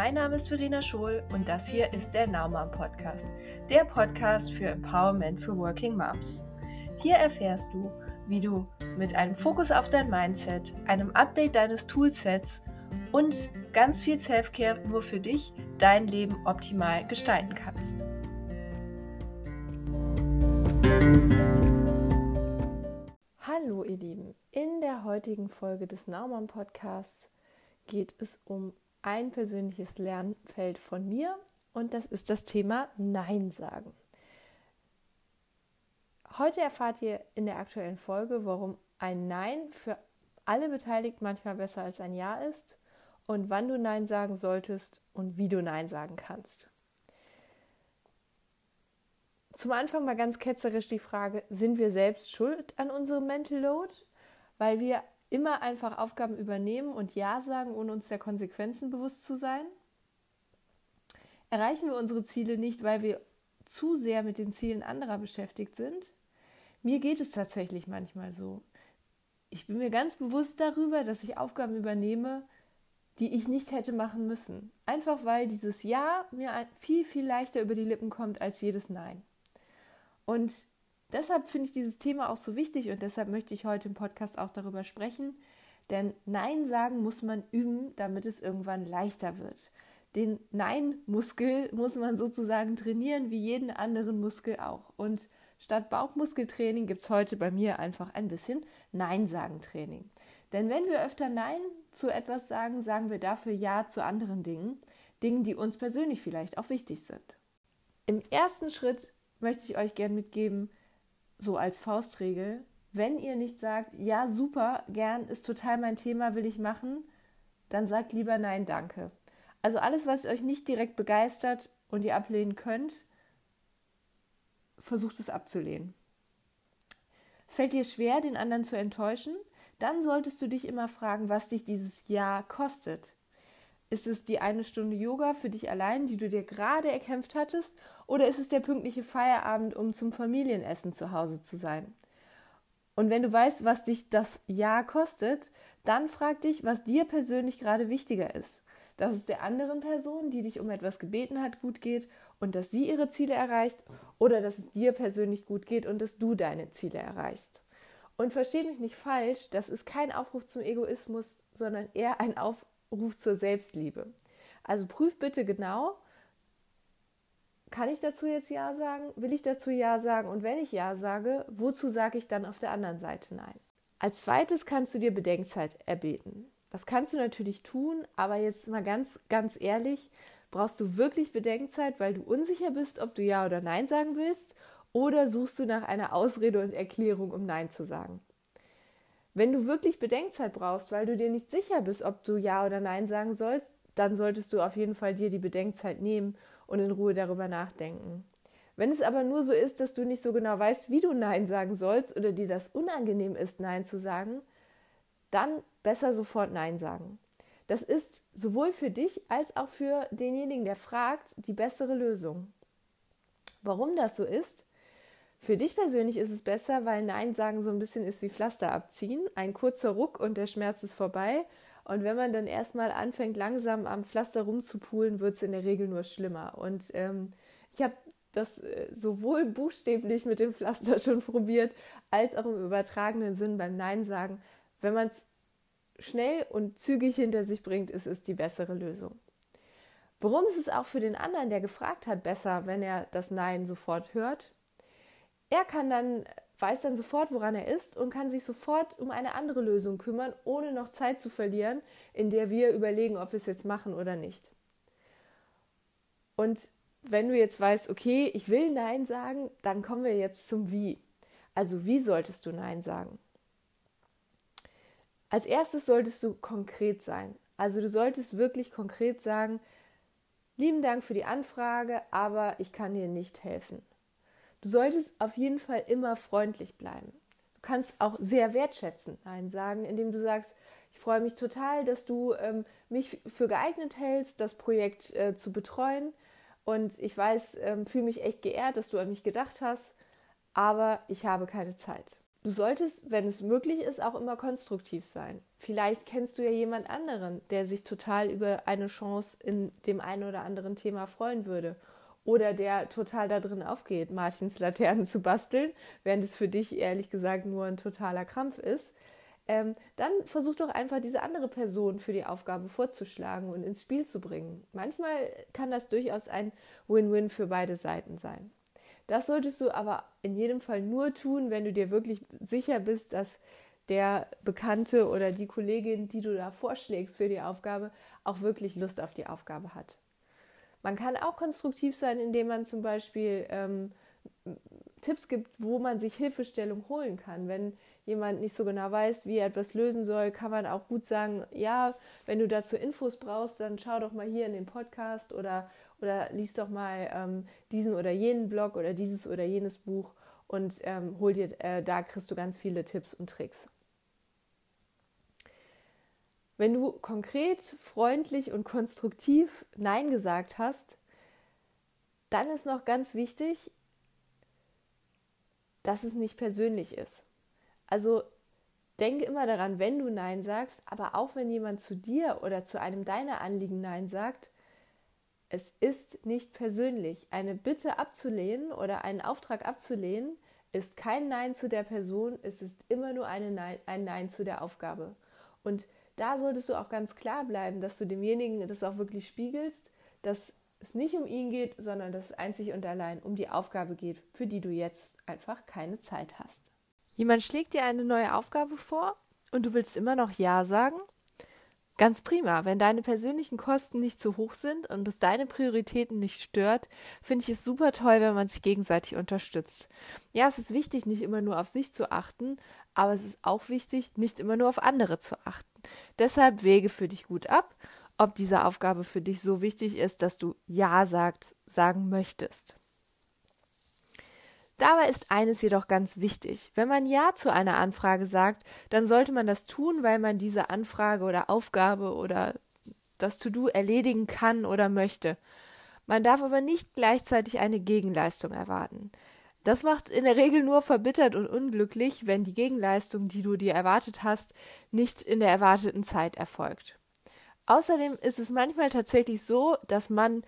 Mein Name ist Verena Schohl und das hier ist der Naumann Podcast, der Podcast für Empowerment für Working Moms. Hier erfährst du, wie du mit einem Fokus auf dein Mindset, einem Update deines Toolsets und ganz viel Selfcare nur für dich dein Leben optimal gestalten kannst. Hallo ihr Lieben, in der heutigen Folge des Naumann Podcasts geht es um ein persönliches Lernfeld von mir und das ist das Thema Nein sagen. Heute erfahrt ihr in der aktuellen Folge, warum ein Nein für alle Beteiligten manchmal besser als ein Ja ist und wann du Nein sagen solltest und wie du Nein sagen kannst. Zum Anfang mal ganz ketzerisch die Frage, sind wir selbst schuld an unserem Mental Load? Weil wir immer einfach Aufgaben übernehmen und Ja sagen, ohne uns der Konsequenzen bewusst zu sein? Erreichen wir unsere Ziele nicht, weil wir zu sehr mit den Zielen anderer beschäftigt sind? Mir geht es tatsächlich manchmal so. Ich bin mir ganz bewusst darüber, dass ich Aufgaben übernehme, die ich nicht hätte machen müssen. Einfach weil dieses Ja mir viel, viel leichter über die Lippen kommt als jedes Nein. Und deshalb finde ich dieses Thema auch so wichtig und deshalb möchte ich heute im Podcast auch darüber sprechen. Denn Nein sagen muss man üben, damit es irgendwann leichter wird. Den Nein-Muskel muss man sozusagen trainieren, wie jeden anderen Muskel auch. Und statt Bauchmuskeltraining gibt es heute bei mir einfach ein bisschen Nein-Sagen-Training. Denn wenn wir öfter Nein zu etwas sagen, sagen wir dafür Ja zu anderen Dingen, Dingen, die uns persönlich vielleicht auch wichtig sind. Im ersten Schritt möchte ich euch gerne mitgeben, so als Faustregel, wenn ihr nicht sagt, ja, super, gern, ist total mein Thema, will ich machen, dann sagt lieber nein, danke. Also alles, was euch nicht direkt begeistert und ihr ablehnen könnt, versucht es abzulehnen. Es fällt dir schwer, den anderen zu enttäuschen, dann solltest du dich immer fragen, was dich dieses Ja kostet. Ist es die eine Stunde Yoga für dich allein, die du dir gerade erkämpft hattest, oder ist es der pünktliche Feierabend, um zum Familienessen zu Hause zu sein? Und wenn du weißt, was dich das Ja kostet, dann frag dich, was dir persönlich gerade wichtiger ist. Dass es der anderen Person, die dich um etwas gebeten hat, gut geht und dass sie ihre Ziele erreicht oder dass es dir persönlich gut geht und dass du deine Ziele erreichst. Und versteh mich nicht falsch, das ist kein Aufruf zum Egoismus, sondern eher ein Aufruf Ruf zur Selbstliebe. Also prüf bitte genau, kann ich dazu jetzt Ja sagen? Will ich dazu Ja sagen? Und wenn ich Ja sage, wozu sage ich dann auf der anderen Seite Nein? Als zweites kannst du dir Bedenkzeit erbeten. Das kannst du natürlich tun, aber jetzt mal ganz, ganz ehrlich, brauchst du wirklich Bedenkzeit, weil du unsicher bist, ob du Ja oder Nein sagen willst? Oder suchst du nach einer Ausrede und Erklärung, um Nein zu sagen? Wenn du wirklich Bedenkzeit brauchst, weil du dir nicht sicher bist, ob du Ja oder Nein sagen sollst, dann solltest du auf jeden Fall dir die Bedenkzeit nehmen und in Ruhe darüber nachdenken. Wenn es aber nur so ist, dass du nicht so genau weißt, wie du Nein sagen sollst oder dir das unangenehm ist, Nein zu sagen, dann besser sofort Nein sagen. Das ist sowohl für dich als auch für denjenigen, der fragt, die bessere Lösung. Warum das so ist, für dich persönlich ist es besser, weil Nein sagen so ein bisschen ist wie Pflaster abziehen. Ein kurzer Ruck und der Schmerz ist vorbei. Und wenn man dann erstmal anfängt, langsam am Pflaster rumzupulen, wird es in der Regel nur schlimmer. Und ähm, ich habe das äh, sowohl buchstäblich mit dem Pflaster schon probiert, als auch im übertragenen Sinn beim Nein sagen. Wenn man es schnell und zügig hinter sich bringt, ist es die bessere Lösung. Warum ist es auch für den anderen, der gefragt hat, besser, wenn er das Nein sofort hört? Er kann dann, weiß dann sofort, woran er ist und kann sich sofort um eine andere Lösung kümmern, ohne noch Zeit zu verlieren, in der wir überlegen, ob wir es jetzt machen oder nicht. Und wenn du jetzt weißt, okay, ich will Nein sagen, dann kommen wir jetzt zum Wie. Also wie solltest du Nein sagen? Als erstes solltest du konkret sein. Also du solltest wirklich konkret sagen, lieben Dank für die Anfrage, aber ich kann dir nicht helfen. Du solltest auf jeden Fall immer freundlich bleiben. Du kannst auch sehr wertschätzend Nein sagen, indem du sagst, ich freue mich total, dass du ähm, mich für geeignet hältst, das Projekt äh, zu betreuen. Und ich weiß, ähm, fühle mich echt geehrt, dass du an mich gedacht hast, aber ich habe keine Zeit. Du solltest, wenn es möglich ist, auch immer konstruktiv sein. Vielleicht kennst du ja jemand anderen, der sich total über eine Chance in dem einen oder anderen Thema freuen würde. Oder der total da drin aufgeht, Martins Laternen zu basteln, während es für dich ehrlich gesagt nur ein totaler Krampf ist. Ähm, dann versuch doch einfach diese andere Person für die Aufgabe vorzuschlagen und ins Spiel zu bringen. Manchmal kann das durchaus ein Win-Win für beide Seiten sein. Das solltest du aber in jedem Fall nur tun, wenn du dir wirklich sicher bist, dass der Bekannte oder die Kollegin, die du da vorschlägst für die Aufgabe, auch wirklich Lust auf die Aufgabe hat. Man kann auch konstruktiv sein, indem man zum Beispiel ähm, Tipps gibt, wo man sich Hilfestellung holen kann. Wenn jemand nicht so genau weiß, wie er etwas lösen soll, kann man auch gut sagen, ja, wenn du dazu Infos brauchst, dann schau doch mal hier in den Podcast oder oder lies doch mal ähm, diesen oder jenen Blog oder dieses oder jenes Buch und ähm, hol dir, äh, da kriegst du ganz viele Tipps und Tricks. Wenn du konkret, freundlich und konstruktiv Nein gesagt hast, dann ist noch ganz wichtig, dass es nicht persönlich ist. Also denk immer daran, wenn du Nein sagst, aber auch wenn jemand zu dir oder zu einem deiner Anliegen Nein sagt, es ist nicht persönlich. Eine Bitte abzulehnen oder einen Auftrag abzulehnen ist kein Nein zu der Person, es ist immer nur Nein, ein Nein zu der Aufgabe. Und da solltest du auch ganz klar bleiben, dass du demjenigen das auch wirklich spiegelst, dass es nicht um ihn geht, sondern dass es einzig und allein um die Aufgabe geht, für die du jetzt einfach keine Zeit hast. Jemand schlägt dir eine neue Aufgabe vor und du willst immer noch Ja sagen Ganz prima. Wenn deine persönlichen Kosten nicht zu hoch sind und es deine Prioritäten nicht stört, finde ich es super toll, wenn man sich gegenseitig unterstützt. Ja, es ist wichtig, nicht immer nur auf sich zu achten, aber es ist auch wichtig, nicht immer nur auf andere zu achten. Deshalb wege für dich gut ab, ob diese Aufgabe für dich so wichtig ist, dass du Ja sagt, sagen möchtest. Dabei ist eines jedoch ganz wichtig. Wenn man Ja zu einer Anfrage sagt, dann sollte man das tun, weil man diese Anfrage oder Aufgabe oder das To-Do erledigen kann oder möchte. Man darf aber nicht gleichzeitig eine Gegenleistung erwarten. Das macht in der Regel nur verbittert und unglücklich, wenn die Gegenleistung, die du dir erwartet hast, nicht in der erwarteten Zeit erfolgt. Außerdem ist es manchmal tatsächlich so, dass man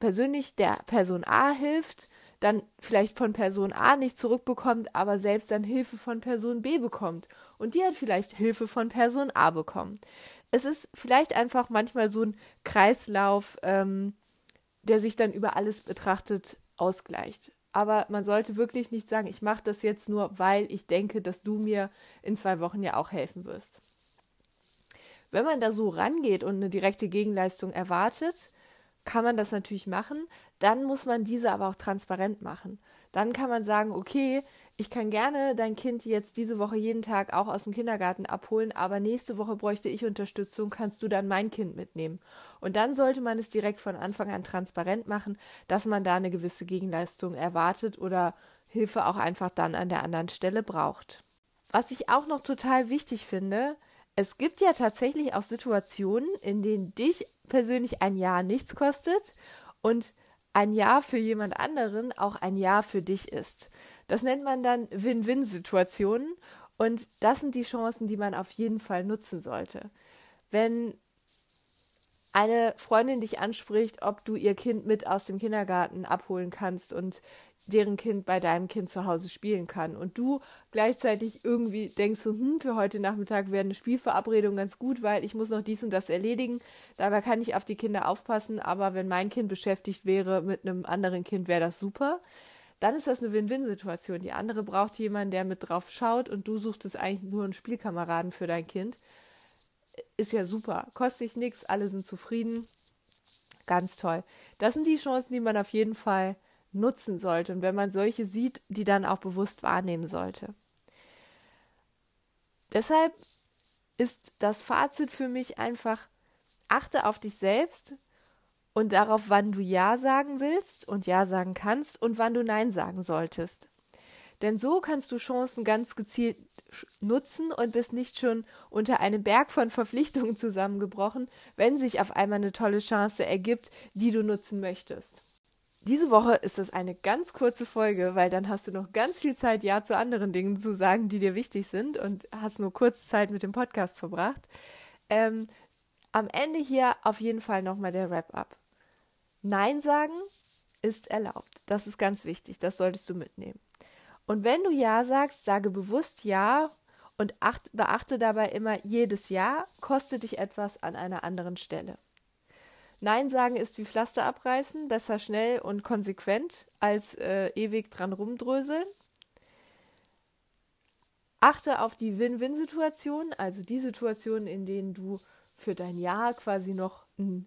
persönlich der Person A hilft, dann vielleicht von Person A nicht zurückbekommt, aber selbst dann Hilfe von Person B bekommt. Und die hat vielleicht Hilfe von Person A bekommen. Es ist vielleicht einfach manchmal so ein Kreislauf, ähm, der sich dann über alles betrachtet ausgleicht. Aber man sollte wirklich nicht sagen, ich mache das jetzt nur, weil ich denke, dass du mir in zwei Wochen ja auch helfen wirst. Wenn man da so rangeht und eine direkte Gegenleistung erwartet, kann man das natürlich machen. Dann muss man diese aber auch transparent machen. Dann kann man sagen, okay, ich kann gerne dein Kind jetzt diese Woche jeden Tag auch aus dem Kindergarten abholen, aber nächste Woche bräuchte ich Unterstützung, kannst du dann mein Kind mitnehmen. Und dann sollte man es direkt von Anfang an transparent machen, dass man da eine gewisse Gegenleistung erwartet oder Hilfe auch einfach dann an der anderen Stelle braucht. Was ich auch noch total wichtig finde, es gibt ja tatsächlich auch Situationen, in denen dich persönlich ein Jahr nichts kostet und ein Jahr für jemand anderen auch ein Jahr für dich ist. Das nennt man dann Win-Win-Situationen und das sind die Chancen, die man auf jeden Fall nutzen sollte. Wenn eine Freundin dich anspricht, ob du ihr Kind mit aus dem Kindergarten abholen kannst und deren Kind bei deinem Kind zu Hause spielen kann. Und du gleichzeitig irgendwie denkst so, hm, für heute Nachmittag wäre eine Spielverabredung ganz gut, weil ich muss noch dies und das erledigen. Dabei kann ich auf die Kinder aufpassen, aber wenn mein Kind beschäftigt wäre mit einem anderen Kind, wäre das super. Dann ist das eine Win-Win-Situation. Die andere braucht jemanden, der mit drauf schaut und du suchst es eigentlich nur einen Spielkameraden für dein Kind. Ist ja super. Kostet sich nichts, alle sind zufrieden. Ganz toll. Das sind die Chancen, die man auf jeden Fall nutzen sollte und wenn man solche sieht, die dann auch bewusst wahrnehmen sollte. Deshalb ist das Fazit für mich einfach, achte auf dich selbst und darauf, wann du Ja sagen willst und Ja sagen kannst und wann du Nein sagen solltest. Denn so kannst du Chancen ganz gezielt nutzen und bist nicht schon unter einem Berg von Verpflichtungen zusammengebrochen, wenn sich auf einmal eine tolle Chance ergibt, die du nutzen möchtest. Diese Woche ist das eine ganz kurze Folge, weil dann hast du noch ganz viel Zeit, Ja zu anderen Dingen zu sagen, die dir wichtig sind und hast nur kurz Zeit mit dem Podcast verbracht. Ähm, am Ende hier auf jeden Fall nochmal der Wrap-up. Nein sagen ist erlaubt. Das ist ganz wichtig. Das solltest du mitnehmen. Und wenn du Ja sagst, sage bewusst Ja und acht, beachte dabei immer, jedes Ja kostet dich etwas an einer anderen Stelle. Nein sagen ist wie Pflaster abreißen, besser schnell und konsequent als äh, ewig dran rumdröseln. Achte auf die Win-Win-Situation, also die Situationen, in denen du für dein Ja quasi noch ein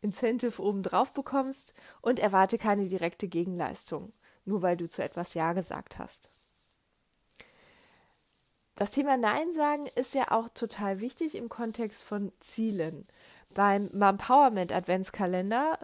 Incentive obendrauf bekommst und erwarte keine direkte Gegenleistung, nur weil du zu etwas Ja gesagt hast. Das Thema Nein sagen ist ja auch total wichtig im Kontext von Zielen. Beim Empowerment Adventskalender,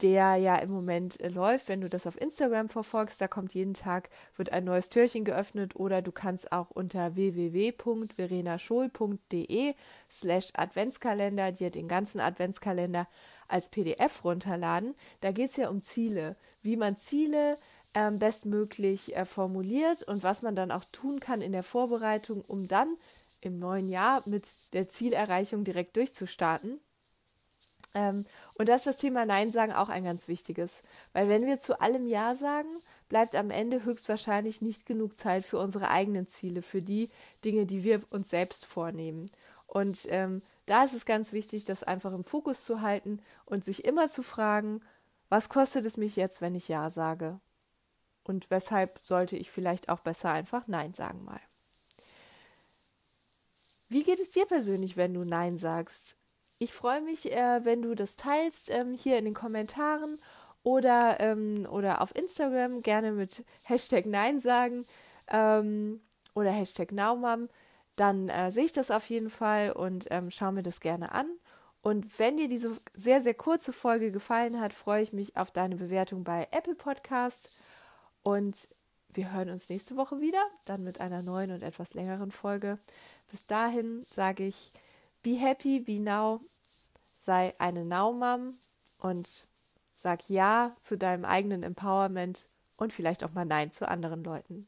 der ja im Moment äh, läuft, wenn du das auf Instagram verfolgst, da kommt jeden Tag, wird ein neues Türchen geöffnet oder du kannst auch unter www.verenaschol.de slash Adventskalender dir den ganzen Adventskalender als PDF runterladen. Da geht es ja um Ziele, wie man Ziele ähm, bestmöglich äh, formuliert und was man dann auch tun kann in der Vorbereitung, um dann im neuen Jahr mit der Zielerreichung direkt durchzustarten. Ähm, und da ist das Thema Nein sagen auch ein ganz wichtiges, weil wenn wir zu allem Ja sagen, bleibt am Ende höchstwahrscheinlich nicht genug Zeit für unsere eigenen Ziele, für die Dinge, die wir uns selbst vornehmen. Und ähm, da ist es ganz wichtig, das einfach im Fokus zu halten und sich immer zu fragen, was kostet es mich jetzt, wenn ich Ja sage? Und weshalb sollte ich vielleicht auch besser einfach Nein sagen mal? Wie geht es dir persönlich, wenn du Nein sagst? Ich freue mich, äh, wenn du das teilst ähm, hier in den Kommentaren oder, ähm, oder auf Instagram gerne mit Hashtag Nein sagen ähm, oder Hashtag Naumam. Dann äh, sehe ich das auf jeden Fall und ähm, schaue mir das gerne an. Und wenn dir diese sehr, sehr kurze Folge gefallen hat, freue ich mich auf deine Bewertung bei Apple Podcast. Und wir hören uns nächste Woche wieder, dann mit einer neuen und etwas längeren Folge. Bis dahin sage ich, Be happy, be now. Sei eine Now-Mom und sag Ja zu deinem eigenen Empowerment und vielleicht auch mal Nein zu anderen Leuten.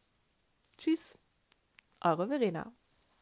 Tschüss, eure Verena.